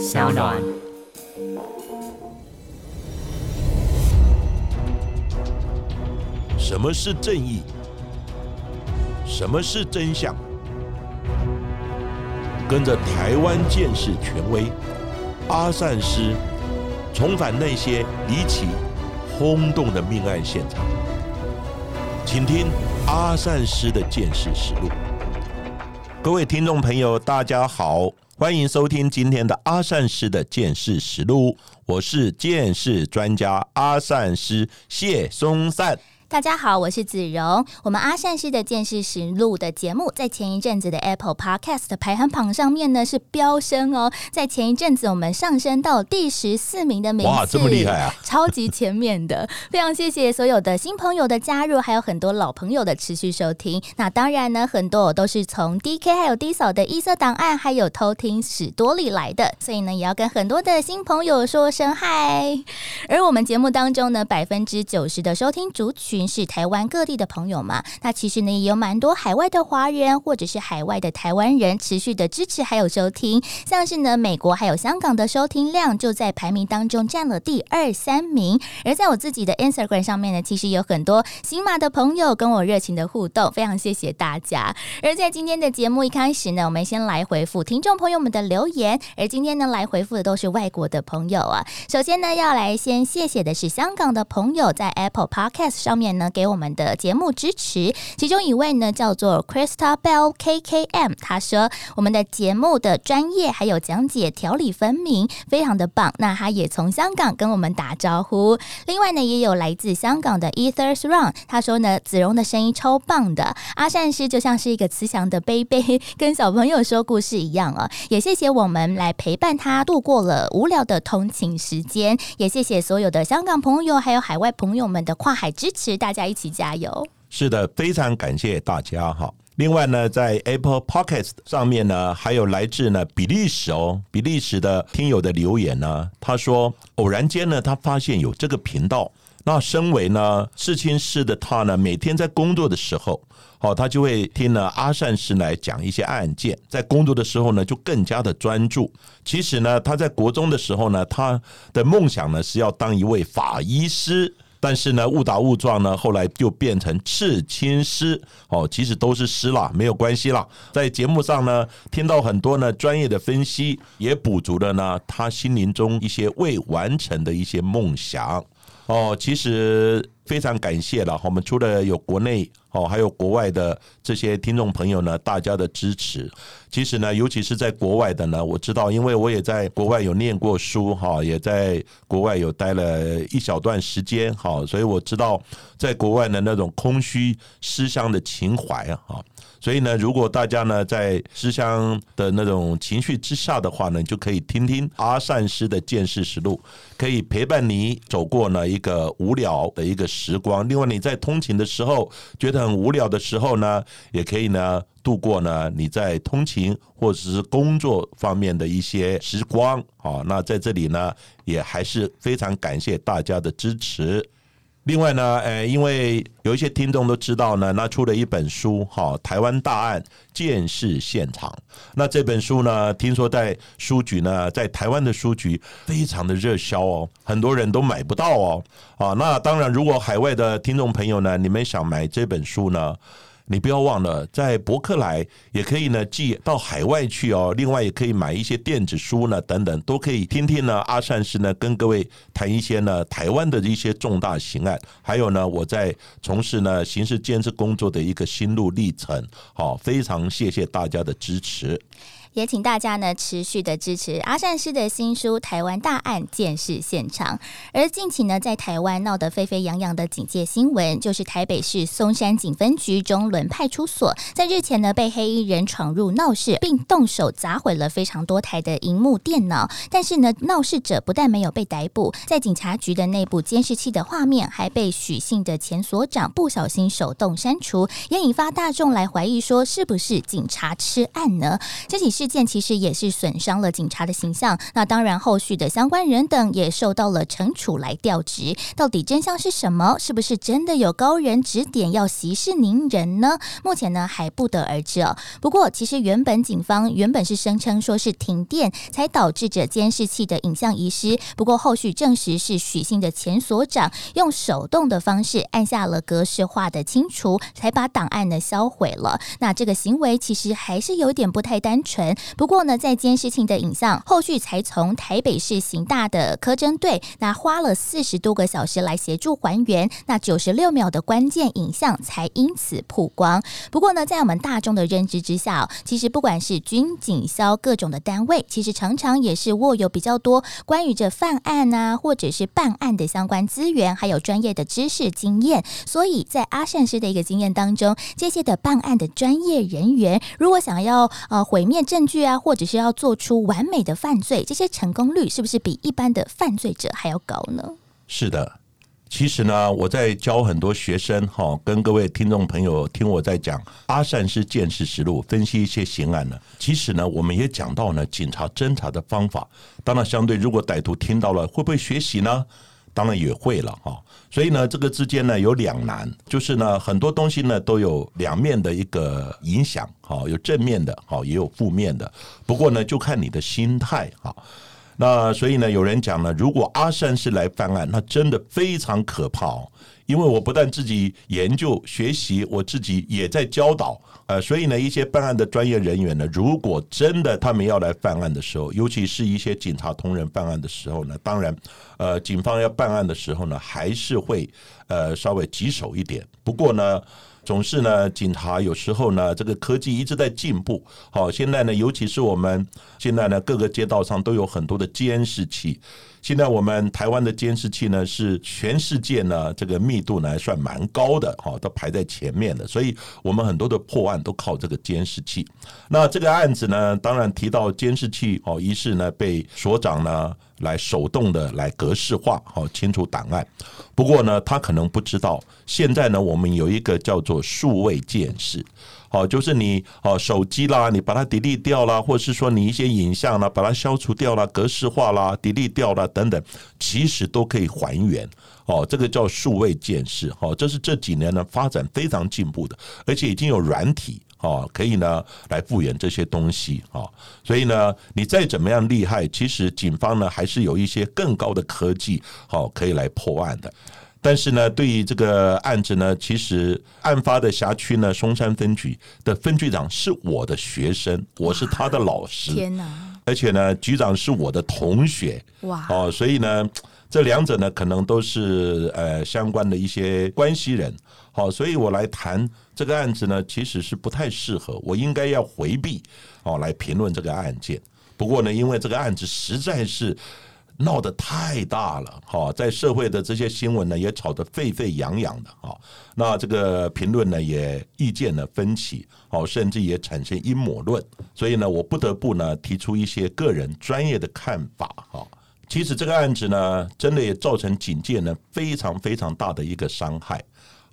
小暖。什么是正义？什么是真相？跟着台湾建士权威阿善师，重返那些离奇、轰动的命案现场，请听阿善师的见识实录。各位听众朋友，大家好，欢迎收听今天的阿善师的见识实录。我是见识专家阿善师谢松善。大家好，我是子荣。我们阿善师的见识实录的节目，在前一阵子的 Apple Podcast 排行榜上面呢是飙升哦，在前一阵子我们上升到第十四名的名次，哇，这么厉害啊！超级前面的，非常谢谢所有的新朋友的加入，还有很多老朋友的持续收听。那当然呢，很多我都是从 DK 还有 D 嫂的异色档案，还有偷听史多里来的，所以呢，也要跟很多的新朋友说声嗨。而我们节目当中呢，百分之九十的收听族是台湾各地的朋友嘛，那其实呢，也有蛮多海外的华人或者是海外的台湾人持续的支持还有收听，像是呢，美国还有香港的收听量就在排名当中占了第二三名。而在我自己的 Instagram 上面呢，其实有很多新马的朋友跟我热情的互动，非常谢谢大家。而在今天的节目一开始呢，我们先来回复听众朋友们的留言，而今天呢，来回复的都是外国的朋友啊。首先呢，要来先谢谢的是香港的朋友，在 Apple Podcast 上面呢给我们的节目支持。其中一位呢叫做 Krista Bell K K M，他说我们的节目的专业还有讲解条理分明，非常的棒。那他也从香港跟我们打招呼。另外呢，也有来自香港的 Ethers Run，他说呢，子荣的声音超棒的，阿善师就像是一个慈祥的贝贝，跟小朋友说故事一样啊。也谢谢我们来陪伴他度过了无聊的通勤时间，也谢谢所有的香港朋友还有海外朋友们的跨海支持，大家一起加油。是的，非常感谢大家哈。另外呢，在 Apple Podcast 上面呢，还有来自呢比利时哦，比利时的听友的留言呢，他说偶然间呢，他发现有这个频道。那身为呢刺青师的他呢，每天在工作的时候，哦，他就会听呢阿善师来讲一些案件，在工作的时候呢，就更加的专注。其实呢，他在国中的时候呢，他的梦想呢是要当一位法医师。但是呢，误打误撞呢，后来就变成刺青师哦，其实都是师啦，没有关系啦。在节目上呢，听到很多呢专业的分析，也补足了呢他心灵中一些未完成的一些梦想哦。其实非常感谢了，我们除了有国内哦，还有国外的这些听众朋友呢，大家的支持。其实呢，尤其是在国外的呢，我知道，因为我也在国外有念过书哈，也在国外有待了一小段时间哈，所以我知道在国外的那种空虚思乡的情怀啊哈。所以呢，如果大家呢在思乡的那种情绪之下的话呢，就可以听听阿善师的见识实录，可以陪伴你走过呢一个无聊的一个时光。另外，你在通勤的时候觉得很无聊的时候呢，也可以呢。度过呢你在通勤或者是工作方面的一些时光，好，那在这里呢也还是非常感谢大家的支持。另外呢，呃，因为有一些听众都知道呢，那出了一本书，哈，台湾大案见事现场。那这本书呢，听说在书局呢，在台湾的书局非常的热销哦，很多人都买不到哦。啊，那当然，如果海外的听众朋友呢，你们想买这本书呢？你不要忘了，在博客来也可以呢寄到海外去哦。另外也可以买一些电子书呢，等等都可以听听呢。阿善师呢跟各位谈一些呢台湾的一些重大刑案，还有呢我在从事呢刑事监视工作的一个心路历程。好，非常谢谢大家的支持。也请大家呢持续的支持阿善师的新书《台湾大案见识现场》。而近期呢，在台湾闹得沸沸扬扬的警戒新闻，就是台北市松山警分局中仑派出所，在日前呢被黑衣人闯入闹事，并动手砸毁了非常多台的荧幕电脑。但是呢，闹事者不但没有被逮捕，在警察局的内部监视器的画面还被许姓的前所长不小心手动删除，也引发大众来怀疑说，是不是警察吃案呢？这起事。件其实也是损伤了警察的形象。那当然，后续的相关人等也受到了惩处来调职。到底真相是什么？是不是真的有高人指点要息事宁人呢？目前呢还不得而知哦。不过，其实原本警方原本是声称说是停电才导致这监视器的影像遗失。不过后续证实是许姓的前所长用手动的方式按下了格式化的清除，才把档案呢销毁了。那这个行为其实还是有点不太单纯。不过呢，在监视器的影像后续才从台北市刑大的科侦队，那花了四十多个小时来协助还原，那九十六秒的关键影像才因此曝光。不过呢，在我们大众的认知之下，其实不管是军警消各种的单位，其实常常也是握有比较多关于这犯案啊，或者是办案的相关资源，还有专业的知识经验。所以在阿善师的一个经验当中，这些的办案的专业人员，如果想要呃毁灭证证据啊，或者是要做出完美的犯罪，这些成功率是不是比一般的犯罪者还要高呢？是的，其实呢，我在教很多学生哈，跟各位听众朋友听我在讲阿善是见识实录，分析一些刑案呢。其实呢，我们也讲到呢，警察侦查的方法。当然，相对如果歹徒听到了，会不会学习呢？当然也会了哈。所以呢，这个之间呢有两难，就是呢很多东西呢都有两面的一个影响，哈，有正面的，哈，也有负面的。不过呢，就看你的心态哈。那所以呢，有人讲呢，如果阿善是来犯案，那真的非常可怕哦。因为我不但自己研究学习，我自己也在教导。呃，所以呢，一些办案的专业人员呢，如果真的他们要来犯案的时候，尤其是一些警察同仁犯案的时候呢，当然，呃，警方要办案的时候呢，还是会呃稍微棘手一点。不过呢。总是呢，警察有时候呢，这个科技一直在进步。好，现在呢，尤其是我们现在呢，各个街道上都有很多的监视器。现在我们台湾的监视器呢，是全世界呢这个密度呢算蛮高的，哈，都排在前面的。所以我们很多的破案都靠这个监视器。那这个案子呢，当然提到监视器，哦，于是呢被所长呢来手动的来格式化，好清除档案。不过呢，他可能不知道，现在呢我们有一个叫做做数位监视。好，就是你哦，手机啦，你把它 delete 掉啦，或者是说你一些影像啦，把它消除掉啦，格式化啦，delete 掉啦等等，其实都可以还原。哦，这个叫数位鉴识。哦，这是这几年呢发展非常进步的，而且已经有软体哦，可以呢来复原这些东西。哦，所以呢，你再怎么样厉害，其实警方呢还是有一些更高的科技，哦，可以来破案的。但是呢，对于这个案子呢，其实案发的辖区呢，松山分局的分局长是我的学生，我是他的老师。天哪！而且呢，局长是我的同学。哇！哦，所以呢，这两者呢，可能都是呃相关的一些关系人。好，所以我来谈这个案子呢，其实是不太适合，我应该要回避哦来评论这个案件。不过呢，因为这个案子实在是。闹得太大了，哈，在社会的这些新闻呢，也吵得沸沸扬扬的，哈。那这个评论呢，也意见呢分歧，哦，甚至也产生阴谋论。所以呢，我不得不呢提出一些个人专业的看法，哈。其实这个案子呢，真的也造成警界呢非常非常大的一个伤害。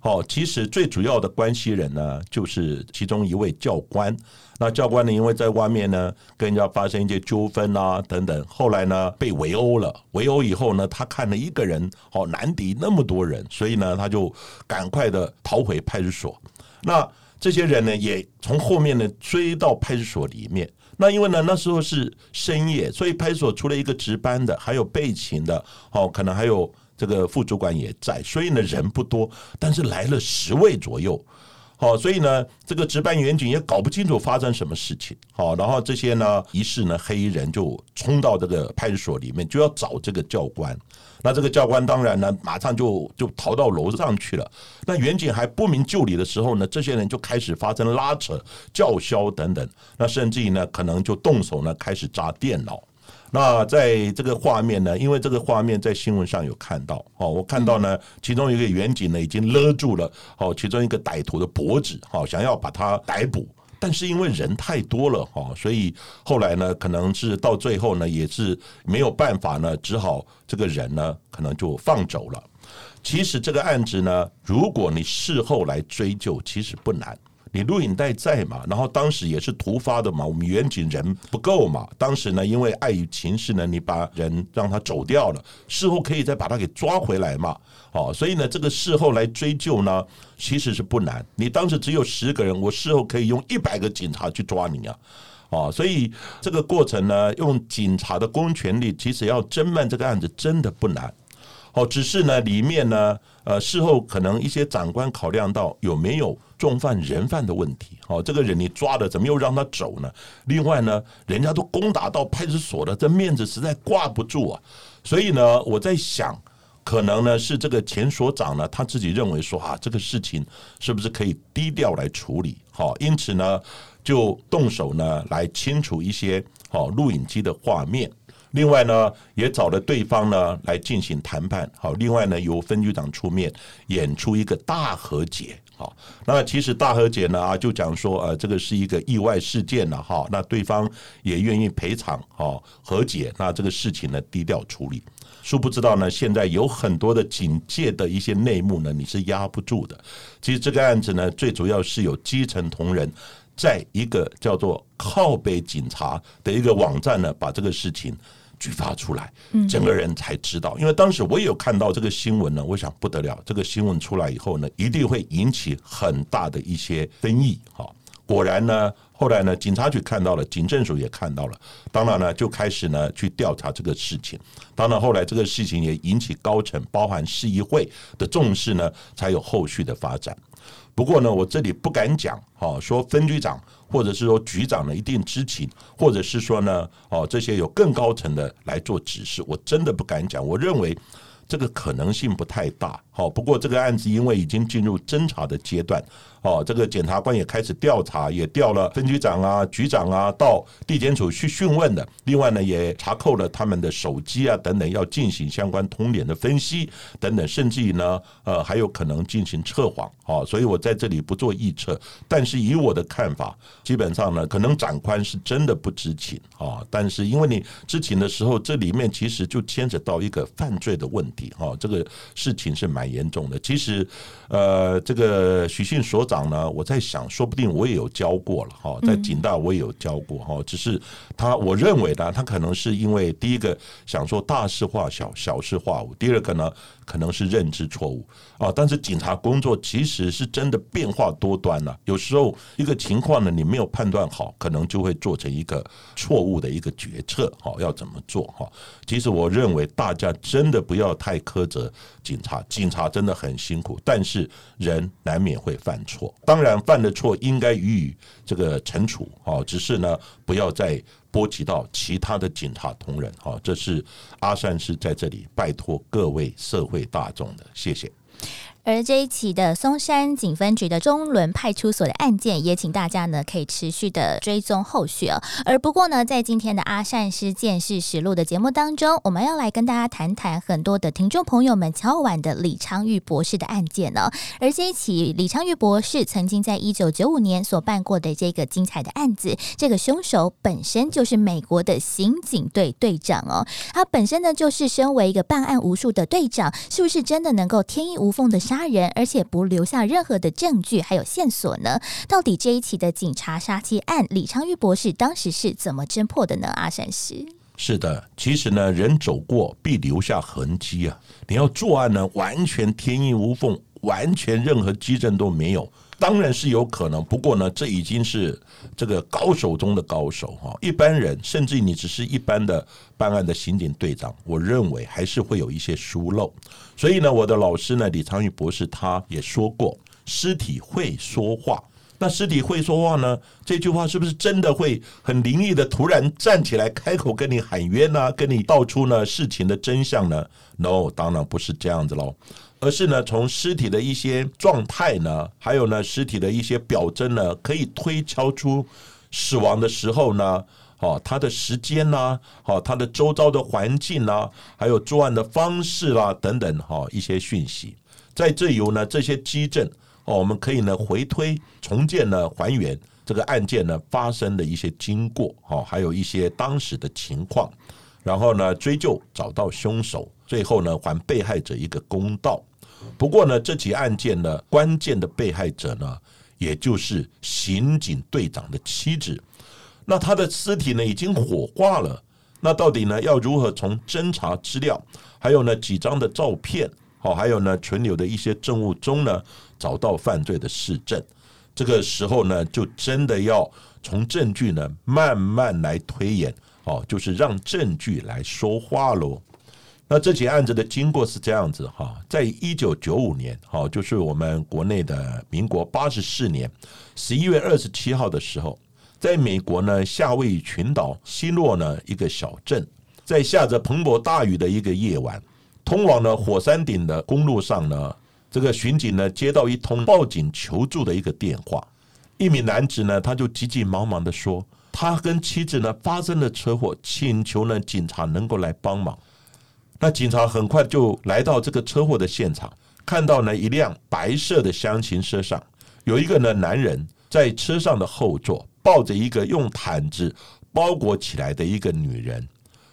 哦，其实最主要的关系人呢，就是其中一位教官。那教官呢，因为在外面呢跟人家发生一些纠纷啊等等，后来呢被围殴了。围殴以后呢，他看了一个人，好难敌那么多人，所以呢他就赶快的逃回派出所。那这些人呢，也从后面呢追到派出所里面。那因为呢那时候是深夜，所以派出所除了一个值班的，还有备勤的，哦，可能还有。这个副主管也在，所以呢人不多，但是来了十位左右，好，所以呢这个值班员警也搞不清楚发生什么事情，好，然后这些呢于是呢黑衣人就冲到这个派出所里面，就要找这个教官，那这个教官当然呢马上就就逃到楼上去了，那远警还不明就里的时候呢，这些人就开始发生拉扯、叫嚣等等，那甚至于呢可能就动手呢开始砸电脑。那在这个画面呢，因为这个画面在新闻上有看到哦，我看到呢，其中一个远景呢已经勒住了哦，其中一个歹徒的脖子，哦，想要把他逮捕，但是因为人太多了哈，所以后来呢，可能是到最后呢，也是没有办法呢，只好这个人呢，可能就放走了。其实这个案子呢，如果你事后来追究，其实不难。你录影带在嘛？然后当时也是突发的嘛，我们远景人不够嘛。当时呢，因为碍于情势呢，你把人让他走掉了，事后可以再把他给抓回来嘛。哦，所以呢，这个事后来追究呢，其实是不难。你当时只有十个人，我事后可以用一百个警察去抓你啊。哦，所以这个过程呢，用警察的公权力，其实要侦办这个案子真的不难。哦，只是呢，里面呢，呃，事后可能一些长官考量到有没有重犯人犯的问题。哦，这个人你抓了，怎么又让他走呢？另外呢，人家都攻打到派出所了，这面子实在挂不住啊。所以呢，我在想，可能呢是这个前所长呢，他自己认为说啊，这个事情是不是可以低调来处理？好，因此呢，就动手呢来清除一些好录影机的画面。另外呢，也找了对方呢来进行谈判。好，另外呢，由分局长出面演出一个大和解。好，那其实大和解呢啊，就讲说呃，这个是一个意外事件了哈。那对方也愿意赔偿，好和解。那这个事情呢，低调处理。殊不知道呢，现在有很多的警界的一些内幕呢，你是压不住的。其实这个案子呢，最主要是有基层同仁在一个叫做靠北警察的一个网站呢，把这个事情。举发出来，整个人才知道。因为当时我也有看到这个新闻呢，我想不得了，这个新闻出来以后呢，一定会引起很大的一些争议。哈，果然呢，后来呢，警察局看到了，警政署也看到了，当然呢，就开始呢去调查这个事情。当然后来这个事情也引起高层，包含市议会的重视呢，才有后续的发展。不过呢，我这里不敢讲，哈，说分局长。或者是说局长呢一定知情，或者是说呢，哦，这些有更高层的来做指示，我真的不敢讲。我认为这个可能性不太大。好，不过这个案子因为已经进入侦查的阶段。哦，这个检察官也开始调查，也调了分局长啊、局长啊到地检署去讯问的。另外呢，也查扣了他们的手机啊等等，要进行相关通联的分析等等，甚至于呢，呃，还有可能进行测谎。哦，所以我在这里不做预测，但是以我的看法，基本上呢，可能长官是真的不知情啊。但是因为你知情的时候，这里面其实就牵扯到一个犯罪的问题。哦，这个事情是蛮严重的。其实，呃，这个许信所。长呢？我在想，说不定我也有教过了哈，在警大我也有教过哈。只是他，我认为呢，他可能是因为第一个想说大事化小，小事化无；第二个呢。可能是认知错误啊，但是警察工作其实是真的变化多端了。有时候一个情况呢，你没有判断好，可能就会做成一个错误的一个决策。哈，要怎么做？哈，其实我认为大家真的不要太苛责警察，警察真的很辛苦，但是人难免会犯错。当然犯的错应该予以这个惩处。哈，只是呢，不要再。波及到其他的警察同仁，哈，这是阿善是在这里拜托各位社会大众的，谢谢。而这一起的松山警分局的中仑派出所的案件，也请大家呢可以持续的追踪后续哦。而不过呢，在今天的阿善师见识实录的节目当中，我们要来跟大家谈谈很多的听众朋友们敲碗的李昌钰博士的案件呢。而这一起李昌钰博士曾经在一九九五年所办过的这个精彩的案子，这个凶手本身就是美国的刑警队队长哦。他本身呢就是身为一个办案无数的队长，是不是真的能够天衣无缝的杀？杀人，而且不留下任何的证据，还有线索呢？到底这一起的警察杀妻案，李昌钰博士当时是怎么侦破的呢？阿善师是的，其实呢，人走过必留下痕迹啊！你要作案呢，完全天衣无缝，完全任何基证都没有。当然是有可能，不过呢，这已经是这个高手中的高手哈。一般人，甚至你只是一般的办案的刑警队长，我认为还是会有一些疏漏。所以呢，我的老师呢，李昌钰博士他也说过，尸体会说话。那尸体会说话呢？这句话是不是真的会很灵异的突然站起来开口跟你喊冤呢？跟你道出呢事情的真相呢？No，当然不是这样子喽。而是呢，从尸体的一些状态呢，还有呢，尸体的一些表征呢，可以推敲出死亡的时候呢，哦，他的时间呐，哦，他的周遭的环境呐，还有作案的方式啦，等等，哈，一些讯息，在这有呢这些基证，哦，我们可以呢回推重建呢还原这个案件呢发生的一些经过，哦，还有一些当时的情况，然后呢追究找到凶手，最后呢还被害者一个公道。不过呢，这起案件呢，关键的被害者呢，也就是刑警队长的妻子。那他的尸体呢已经火化了，那到底呢要如何从侦查资料，还有呢几张的照片，好，还有呢存留的一些证物中呢找到犯罪的市证？这个时候呢，就真的要从证据呢慢慢来推演，哦，就是让证据来说话喽。那这起案子的经过是这样子哈，在一九九五年，哈，就是我们国内的民国八十四年十一月二十七号的时候。在美国呢，夏威夷群岛西洛呢一个小镇，在下着磅礴大雨的一个夜晚，通往呢火山顶的公路上呢，这个巡警呢接到一通报警求助的一个电话，一名男子呢他就急急忙忙的说，他跟妻子呢发生了车祸，请求呢警察能够来帮忙。那警察很快就来到这个车祸的现场，看到呢一辆白色的厢型车上有一个呢男人在车上的后座。抱着一个用毯子包裹起来的一个女人，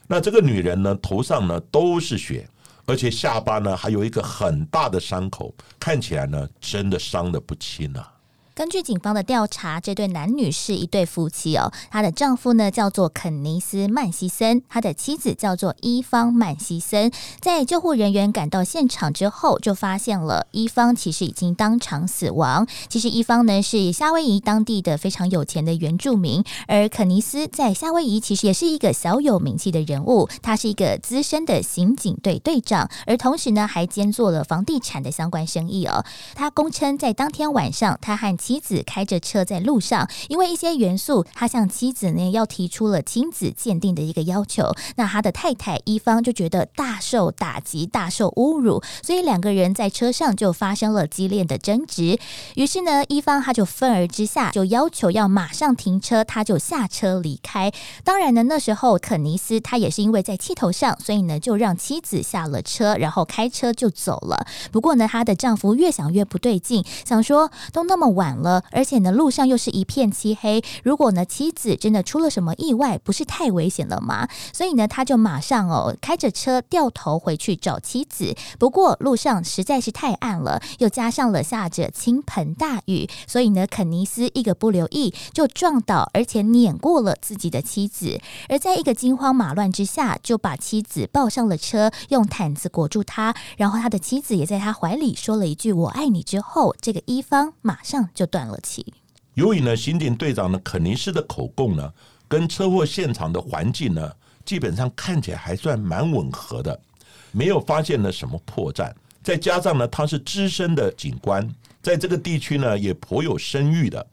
那这个女人呢，头上呢都是血，而且下巴呢还有一个很大的伤口，看起来呢真的伤的不轻啊。根据警方的调查，这对男女是一对夫妻哦。她的丈夫呢叫做肯尼斯曼西森，他的妻子叫做伊方曼西森。在救护人员赶到现场之后，就发现了伊方其实已经当场死亡。其实伊方呢是夏威夷当地的非常有钱的原住民，而肯尼斯在夏威夷其实也是一个小有名气的人物。他是一个资深的刑警队队长，而同时呢还兼做了房地产的相关生意哦。他供称在当天晚上，他和妻子开着车在路上，因为一些元素，他向妻子呢要提出了亲子鉴定的一个要求。那他的太太一方就觉得大受打击、大受侮辱，所以两个人在车上就发生了激烈的争执。于是呢，一方他就愤而之下就要求要马上停车，他就下车离开。当然呢，那时候肯尼斯他也是因为在气头上，所以呢就让妻子下了车，然后开车就走了。不过呢，她的丈夫越想越不对劲，想说都那么晚了，而且呢，路上又是一片漆黑。如果呢，妻子真的出了什么意外，不是太危险了吗？所以呢，他就马上哦，开着车掉头回去找妻子。不过路上实在是太暗了，又加上了下着倾盆大雨，所以呢，肯尼斯一个不留意就撞倒，而且碾过了自己的妻子。而在一个惊慌马乱之下，就把妻子抱上了车，用毯子裹住她，然后他的妻子也在他怀里说了一句“我爱你”之后，这个一方马上就。断了气。由于呢，刑警队长呢肯尼斯的口供呢，跟车祸现场的环境呢，基本上看起来还算蛮吻合的，没有发现了什么破绽。再加上呢，他是资深的警官，在这个地区呢也颇有声誉的。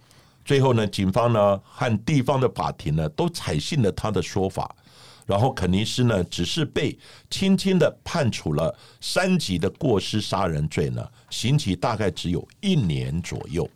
最后呢，警方呢和地方的法庭呢都采信了他的说法，然后肯尼斯呢只是被轻轻的判处了三级的过失杀人罪呢，刑期大概只有一年左右。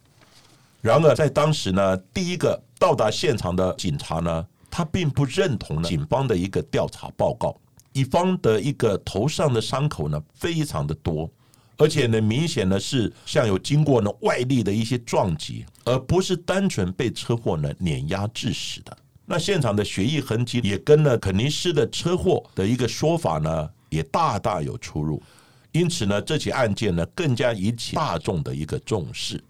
然而，在当时呢，第一个到达现场的警察呢，他并不认同警方的一个调查报告。乙方的一个头上的伤口呢，非常的多，而且呢，明显呢是像有经过呢外力的一些撞击，而不是单纯被车祸呢碾压致死的。那现场的血液痕迹也跟呢肯尼斯的车祸的一个说法呢，也大大有出入。因此呢，这起案件呢，更加引起大众的一个重视。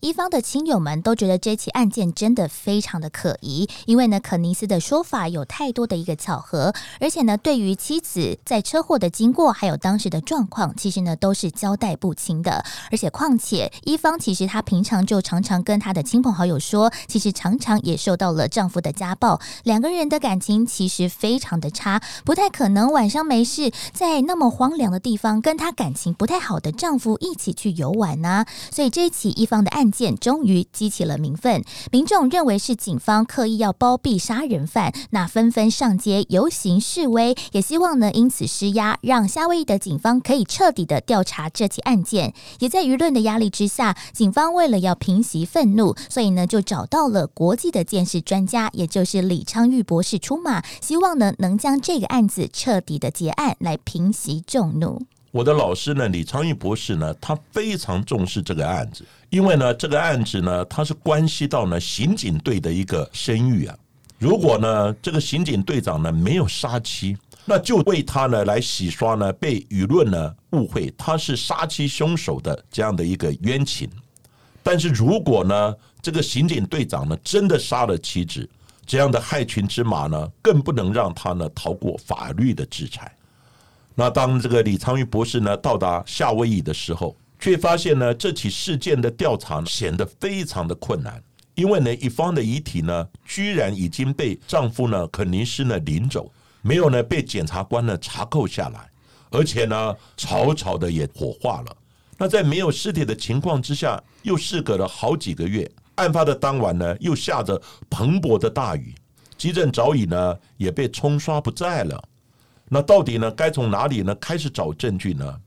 一方的亲友们都觉得这起案件真的非常的可疑，因为呢，肯尼斯的说法有太多的一个巧合，而且呢，对于妻子在车祸的经过还有当时的状况，其实呢都是交代不清的。而且，况且一方其实他平常就常常跟他的亲朋好友说，其实常常也受到了丈夫的家暴，两个人的感情其实非常的差，不太可能晚上没事在那么荒凉的地方跟他感情不太好的丈夫一起去游玩呢。所以这一起一方的案。件终于激起了民愤，民众认为是警方刻意要包庇杀人犯，那纷纷上街游行示威，也希望呢因此施压，让夏威夷的警方可以彻底的调查这起案件。也在舆论的压力之下，警方为了要平息愤怒，所以呢就找到了国际的鉴识专家，也就是李昌钰博士出马，希望呢能将这个案子彻底的结案，来平息众怒。我的老师呢，李昌钰博士呢，他非常重视这个案子，因为呢，这个案子呢，它是关系到呢刑警队的一个声誉啊。如果呢，这个刑警队长呢没有杀妻，那就为他呢来洗刷呢被舆论呢误会他是杀妻凶手的这样的一个冤情。但是如果呢，这个刑警队长呢真的杀了妻子，这样的害群之马呢，更不能让他呢逃过法律的制裁。那当这个李昌钰博士呢到达夏威夷的时候，却发现呢这起事件的调查显得非常的困难，因为呢一方的遗体呢居然已经被丈夫呢肯尼斯呢领走，没有呢被检察官呢查扣下来，而且呢草草的也火化了。那在没有尸体的情况之下，又事隔了好几个月，案发的当晚呢又下着磅礴的大雨，急诊早已呢也被冲刷不在了。那到底呢该从哪里呢开始找证据呢？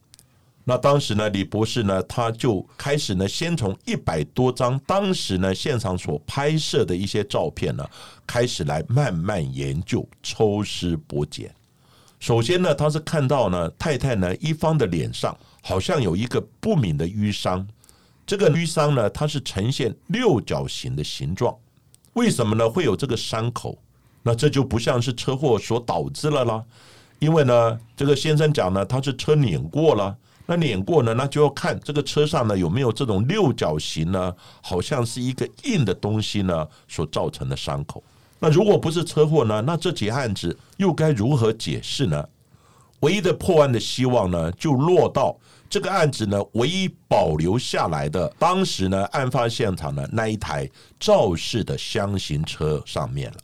那当时呢，李博士呢，他就开始呢，先从一百多张当时呢现场所拍摄的一些照片呢，开始来慢慢研究、抽丝剥茧。首先呢，他是看到呢，太太呢一方的脸上好像有一个不明的淤伤，这个淤伤呢，它是呈现六角形的形状。为什么呢？会有这个伤口？那这就不像是车祸所导致了啦。因为呢，这个先生讲呢，他是车碾过了。那碾过呢？那就要看这个车上呢有没有这种六角形呢？好像是一个硬的东西呢所造成的伤口。那如果不是车祸呢？那这起案子又该如何解释呢？唯一的破案的希望呢，就落到这个案子呢唯一保留下来的当时呢案发现场的那一台肇事的箱型车上面了。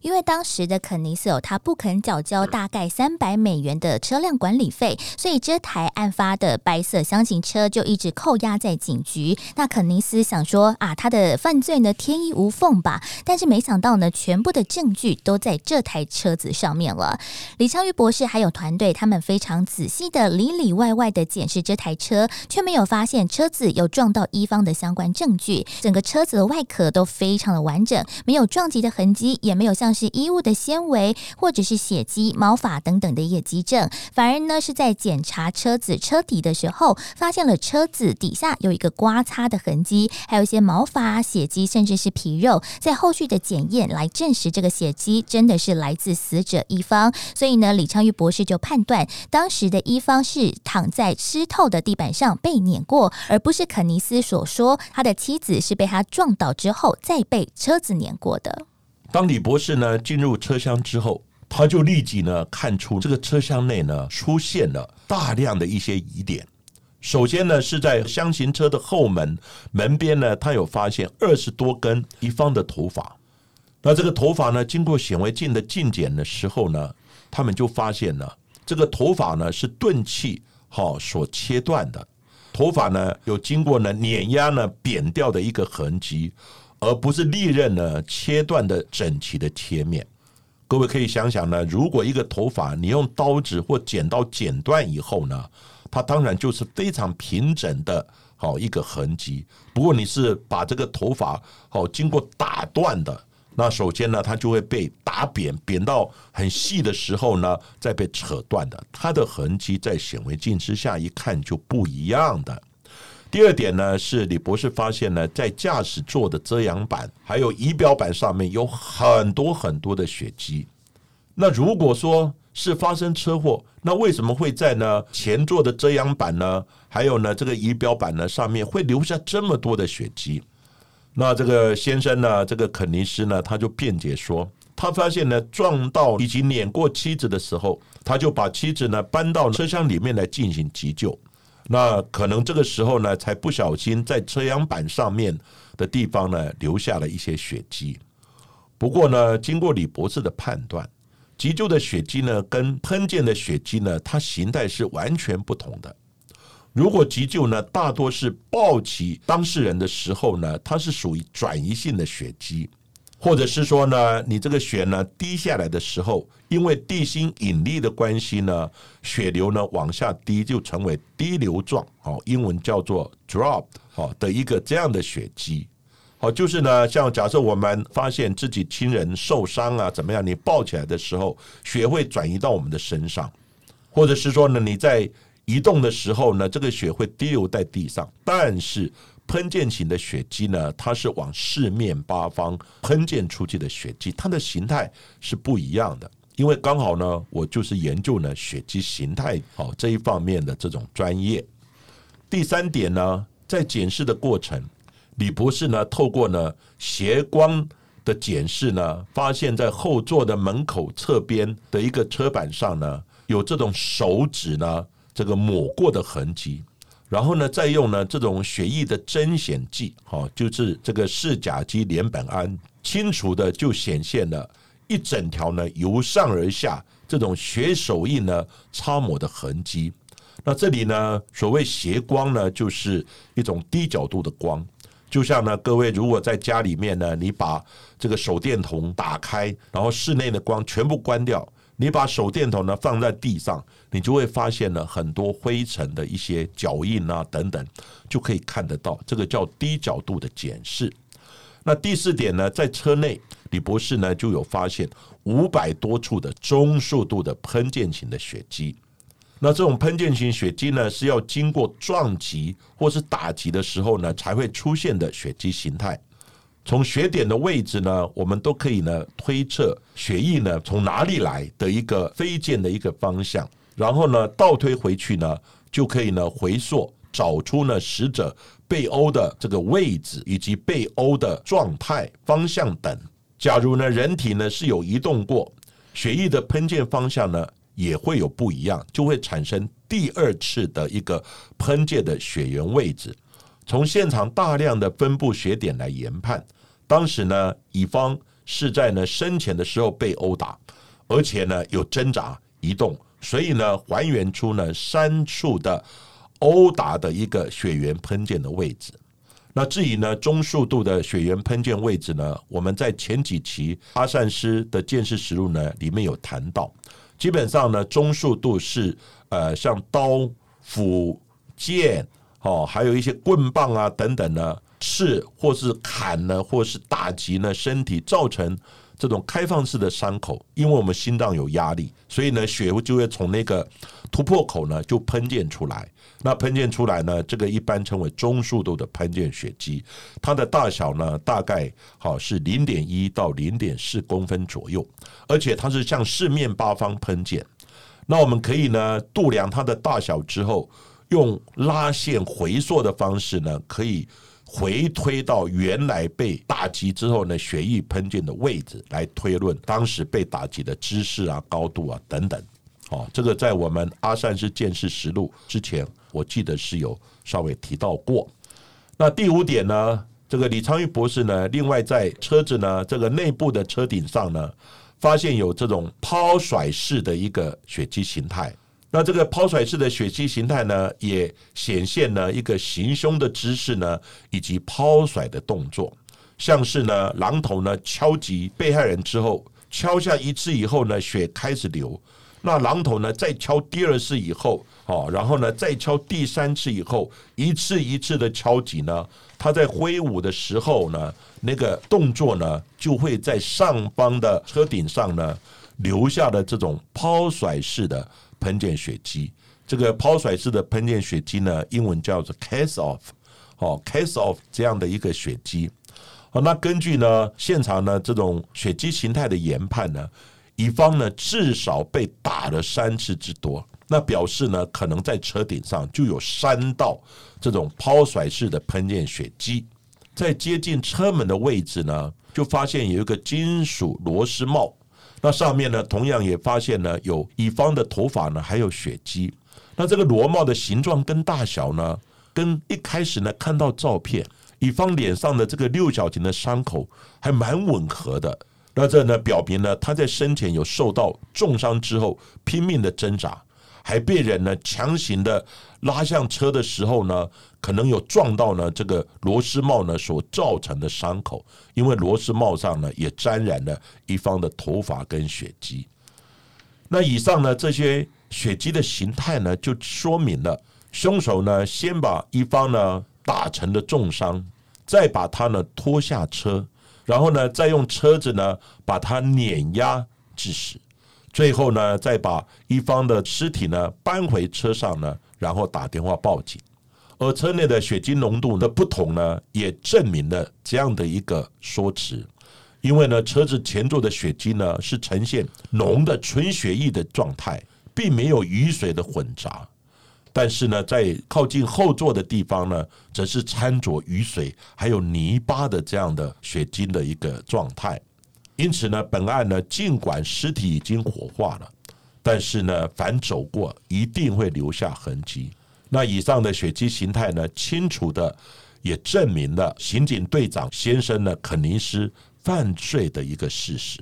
因为当时的肯尼斯有他不肯缴交大概三百美元的车辆管理费，所以这台案发的白色厢型车就一直扣押在警局。那肯尼斯想说啊，他的犯罪呢天衣无缝吧，但是没想到呢，全部的证据都在这台车子上面了。李昌钰博士还有团队，他们非常仔细的里里外外的检视这台车，却没有发现车子有撞到一方的相关证据。整个车子的外壳都非常的完整，没有撞击的痕迹，也没有像。是衣物的纤维，或者是血迹、毛发等等的业绩证，反而呢是在检查车子车底的时候，发现了车子底下有一个刮擦的痕迹，还有一些毛发、血迹，甚至是皮肉。在后续的检验来证实这个血迹真的是来自死者一方，所以呢，李昌钰博士就判断当时的一方是躺在湿透的地板上被碾过，而不是肯尼斯所说他的妻子是被他撞倒之后再被车子碾过的。当李博士呢进入车厢之后，他就立即呢看出这个车厢内呢出现了大量的一些疑点。首先呢是在箱型车的后门门边呢，他有发现二十多根一方的头发。那这个头发呢，经过显微镜的镜检的时候呢，他们就发现了这个头发呢是钝器好所切断的，头发呢有经过呢碾压呢扁掉的一个痕迹。而不是利刃呢切断的整齐的切面，各位可以想想呢，如果一个头发你用刀子或剪刀剪断以后呢，它当然就是非常平整的好一个痕迹。不过你是把这个头发好经过打断的，那首先呢，它就会被打扁，扁到很细的时候呢，再被扯断的，它的痕迹在显微镜之下一看就不一样的。第二点呢，是李博士发现呢，在驾驶座的遮阳板还有仪表板上面有很多很多的血迹。那如果说是发生车祸，那为什么会在呢前座的遮阳板呢，还有呢这个仪表板呢上面会留下这么多的血迹？那这个先生呢，这个肯尼斯呢，他就辩解说，他发现呢撞到以及碾过妻子的时候，他就把妻子呢搬到车厢里面来进行急救。那可能这个时候呢，才不小心在遮阳板上面的地方呢留下了一些血迹。不过呢，经过李博士的判断，急救的血迹呢跟喷溅的血迹呢，它形态是完全不同的。如果急救呢，大多是抱起当事人的时候呢，它是属于转移性的血迹。或者是说呢，你这个血呢滴下来的时候，因为地心引力的关系呢，血流呢往下滴，就成为滴流状，好，英文叫做 drop，好的一个这样的血迹，好，就是呢，像假设我们发现自己亲人受伤啊，怎么样，你抱起来的时候，血会转移到我们的身上，或者是说呢，你在移动的时候呢，这个血会滴流在地上，但是。喷溅型的血迹呢，它是往四面八方喷溅出去的血迹，它的形态是不一样的。因为刚好呢，我就是研究呢血迹形态好这一方面的这种专业。第三点呢，在检视的过程，李博士呢，透过呢斜光的检视呢，发现在后座的门口侧边的一个车板上呢，有这种手指呢这个抹过的痕迹。然后呢，再用呢这种血液的针显剂，哈，就是这个四甲基联苯胺，清楚的就显现了一整条呢由上而下这种血手印呢擦抹的痕迹。那这里呢，所谓斜光呢，就是一种低角度的光，就像呢，各位如果在家里面呢，你把这个手电筒打开，然后室内的光全部关掉。你把手电筒呢放在地上，你就会发现呢很多灰尘的一些脚印啊等等，就可以看得到。这个叫低角度的检视。那第四点呢，在车内，李博士呢就有发现五百多处的中速度的喷溅型的血迹。那这种喷溅型血迹呢，是要经过撞击或是打击的时候呢，才会出现的血迹形态。从血点的位置呢，我们都可以呢推测血液呢从哪里来的一个飞溅的一个方向，然后呢倒推回去呢，就可以呢回溯找出呢死者被殴的这个位置以及被殴的状态方向等。假如呢人体呢是有移动过，血液的喷溅方向呢也会有不一样，就会产生第二次的一个喷溅的血源位置。从现场大量的分布血点来研判，当时呢，乙方是在呢生前的时候被殴打，而且呢有挣扎移动，所以呢还原出呢三处的殴打的一个血源喷溅的位置。那至于呢中速度的血源喷溅位置呢，我们在前几期阿善师的见识实录呢里面有谈到，基本上呢中速度是呃像刀斧剑。哦，还有一些棍棒啊等等呢，刺或是砍呢，或是打击呢，身体造成这种开放式的伤口，因为我们心脏有压力，所以呢，血就会从那个突破口呢就喷溅出来。那喷溅出来呢，这个一般称为中速度的喷溅血迹，它的大小呢大概好是零点一到零点四公分左右，而且它是向四面八方喷溅。那我们可以呢度量它的大小之后。用拉线回溯的方式呢，可以回推到原来被打击之后呢血液喷溅的位置来推论当时被打击的姿势啊、高度啊等等。哦，这个在我们阿善是见识实录之前，我记得是有稍微提到过。那第五点呢，这个李昌钰博士呢，另外在车子呢这个内部的车顶上呢，发现有这种抛甩式的一个血迹形态。那这个抛甩式的血迹形态呢，也显现了一个行凶的姿势呢，以及抛甩的动作，像是呢榔头呢敲击被害人之后，敲下一次以后呢，血开始流，那榔头呢再敲第二次以后，哦，然后呢再敲第三次以后，一次一次的敲击呢，他在挥舞的时候呢，那个动作呢就会在上方的车顶上呢留下了这种抛甩式的。喷溅血迹，这个抛甩式的喷溅血迹呢，英文叫做 case of，哦，case of 这样的一个血迹。好，那根据呢现场呢这种血迹形态的研判呢，乙方呢至少被打了三次之多，那表示呢可能在车顶上就有三道这种抛甩式的喷溅血迹，在接近车门的位置呢，就发现有一个金属螺丝帽。那上面呢，同样也发现呢有乙方的头发呢，还有血迹。那这个螺帽的形状跟大小呢，跟一开始呢看到照片，乙方脸上的这个六角形的伤口还蛮吻合的。那这呢表明呢他在生前有受到重伤之后拼命的挣扎。还被人呢强行的拉向车的时候呢，可能有撞到呢这个螺丝帽呢所造成的伤口，因为螺丝帽上呢也沾染了一方的头发跟血迹。那以上呢这些血迹的形态呢，就说明了凶手呢先把一方呢打成了重伤，再把他呢拖下车，然后呢再用车子呢把他碾压致死。最后呢，再把一方的尸体呢搬回车上呢，然后打电话报警。而车内的血精浓度的不同呢，也证明了这样的一个说辞。因为呢，车子前座的血精呢是呈现浓的纯血液的状态，并没有雨水的混杂。但是呢，在靠近后座的地方呢，则是掺着雨水还有泥巴的这样的血晶的一个状态。因此呢，本案呢，尽管尸体已经火化了，但是呢，凡走过一定会留下痕迹。那以上的血迹形态呢，清楚的也证明了刑警队长先生呢肯尼斯犯罪的一个事实。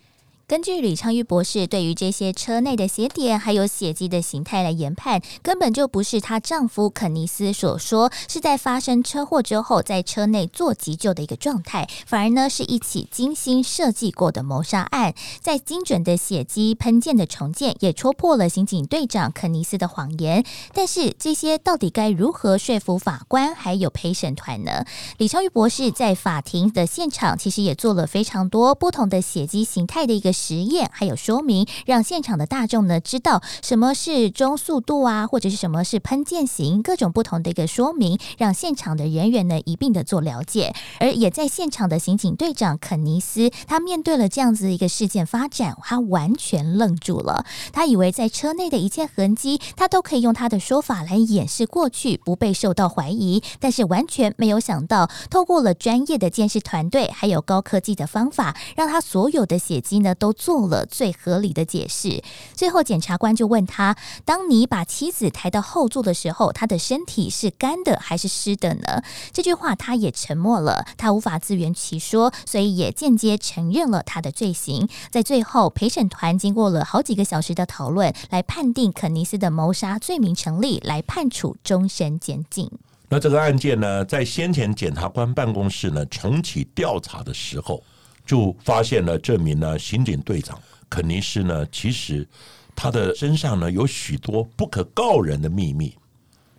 根据李昌钰博士对于这些车内的血点还有血迹的形态来研判，根本就不是她丈夫肯尼斯所说是在发生车祸之后在车内做急救的一个状态，反而呢是一起精心设计过的谋杀案。在精准的血迹喷溅的重建，也戳破了刑警队长肯尼斯的谎言。但是这些到底该如何说服法官还有陪审团呢？李昌钰博士在法庭的现场其实也做了非常多不同的血迹形态的一个。实验还有说明，让现场的大众呢知道什么是中速度啊，或者是什么是喷溅型，各种不同的一个说明，让现场的人员呢一并的做了解。而也在现场的刑警队长肯尼斯，他面对了这样子的一个事件发展，他完全愣住了。他以为在车内的一切痕迹，他都可以用他的说法来掩饰过去，不被受到怀疑。但是完全没有想到，透过了专业的监视团队，还有高科技的方法，让他所有的血迹呢都。都做了最合理的解释。最后，检察官就问他：“当你把妻子抬到后座的时候，他的身体是干的还是湿的呢？”这句话他也沉默了，他无法自圆其说，所以也间接承认了他的罪行。在最后，陪审团经过了好几个小时的讨论，来判定肯尼斯的谋杀罪名成立，来判处终身监禁。那这个案件呢，在先前检察官办公室呢重启调查的时候。就发现了这名呢刑警队长肯尼斯呢，其实他的身上呢有许多不可告人的秘密。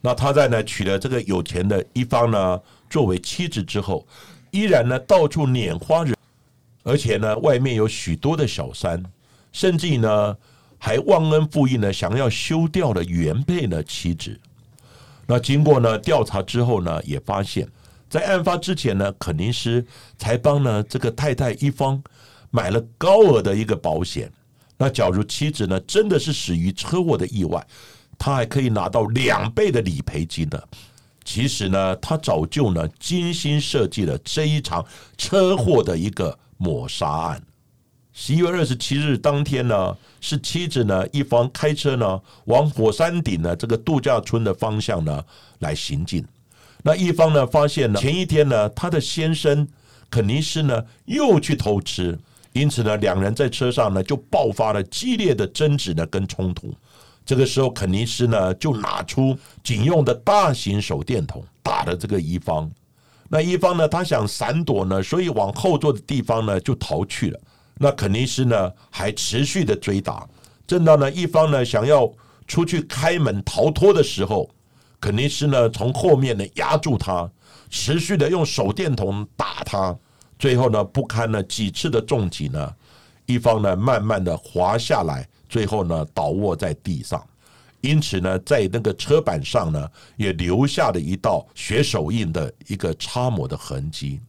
那他在呢娶了这个有钱的一方呢作为妻子之后，依然呢到处拈花惹，而且呢外面有许多的小三，甚至呢还忘恩负义呢，想要休掉了原配的妻子。那经过呢调查之后呢，也发现。在案发之前呢，肯尼斯才帮呢这个太太一方买了高额的一个保险。那假如妻子呢真的是死于车祸的意外，他还可以拿到两倍的理赔金呢。其实呢，他早就呢精心设计了这一场车祸的一个抹杀案。十一月二十七日当天呢，是妻子呢一方开车呢往火山顶呢这个度假村的方向呢来行进。那一方呢，发现呢，前一天呢，他的先生肯尼斯呢又去偷吃，因此呢，两人在车上呢就爆发了激烈的争执呢跟冲突。这个时候，肯尼斯呢就拿出警用的大型手电筒打了这个一方。那一方呢，他想闪躲呢，所以往后座的地方呢就逃去了。那肯尼斯呢还持续的追打，正当呢一方呢想要出去开门逃脱的时候。肯定是呢，从后面呢压住他，持续的用手电筒打他，最后呢不堪了几次的重击呢，一方呢慢慢的滑下来，最后呢倒卧在地上，因此呢在那个车板上呢也留下了一道血手印的一个擦抹的痕迹，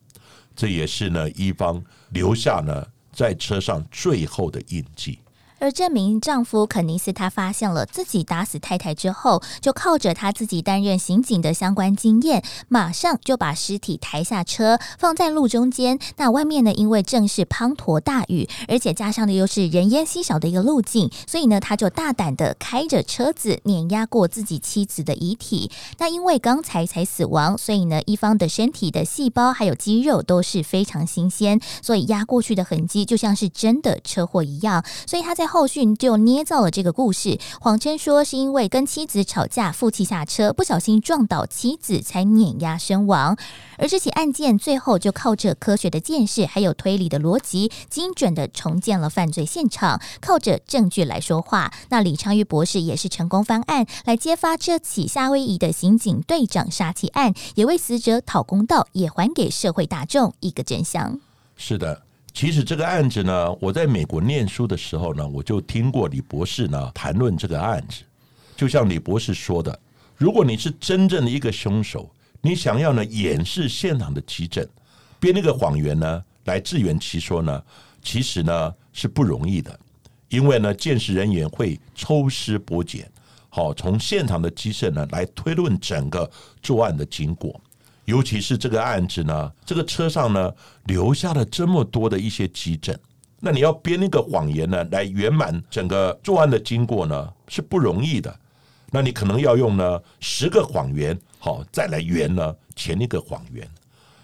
这也是呢一方留下呢在车上最后的印记。而这名丈夫肯尼斯，他发现了自己打死太太之后，就靠着他自己担任刑警的相关经验，马上就把尸体抬下车，放在路中间。那外面呢，因为正是滂沱大雨，而且加上的又是人烟稀少的一个路径，所以呢，他就大胆的开着车子碾压过自己妻子的遗体。那因为刚才才死亡，所以呢，一方的身体的细胞还有肌肉都是非常新鲜，所以压过去的痕迹就像是真的车祸一样。所以他在后续就捏造了这个故事，谎称说是因为跟妻子吵架，负气下车，不小心撞倒妻子，才碾压身亡。而这起案件最后就靠着科学的见识，还有推理的逻辑，精准的重建了犯罪现场，靠着证据来说话。那李昌钰博士也是成功翻案，来揭发这起夏威夷的刑警队长杀妻案，也为死者讨公道，也还给社会大众一个真相。是的。其实这个案子呢，我在美国念书的时候呢，我就听过李博士呢谈论这个案子。就像李博士说的，如果你是真正的一个凶手，你想要呢掩饰现场的急诊，编那个谎言呢来自圆其说呢，其实呢是不容易的，因为呢，见识人员会抽丝剥茧，好从现场的基证呢来推论整个作案的经过，尤其是这个案子呢，这个车上呢留下了这么多的一些基证，那你要编一个谎言呢来圆满整个作案的经过呢是不容易的，那你可能要用呢十个谎言，好再来圆呢前一个谎言。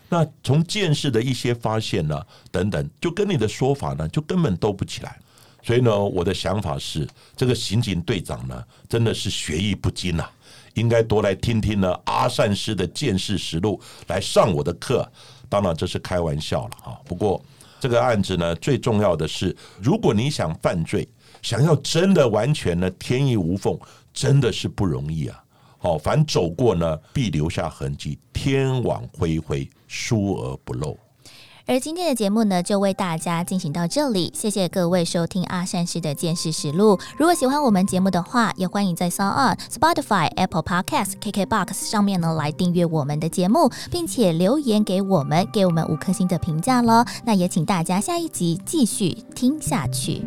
那从见识的一些发现呢，等等，就跟你的说法呢，就根本斗不起来。所以呢，我的想法是，这个刑警队长呢，真的是学艺不精啊，应该多来听听呢阿善师的见识实录，来上我的课。当然这是开玩笑了啊。不过这个案子呢，最重要的是，如果你想犯罪，想要真的完全呢天衣无缝，真的是不容易啊。好，凡走过呢，必留下痕迹，天网恢恢，疏而不漏。而今天的节目呢，就为大家进行到这里，谢谢各位收听阿善师的见识实录。如果喜欢我们节目的话，也欢迎在 s o n On、Spotify、Apple Podcast、KKBox 上面呢来订阅我们的节目，并且留言给我们，给我们五颗星的评价喽。那也请大家下一集继续听下去。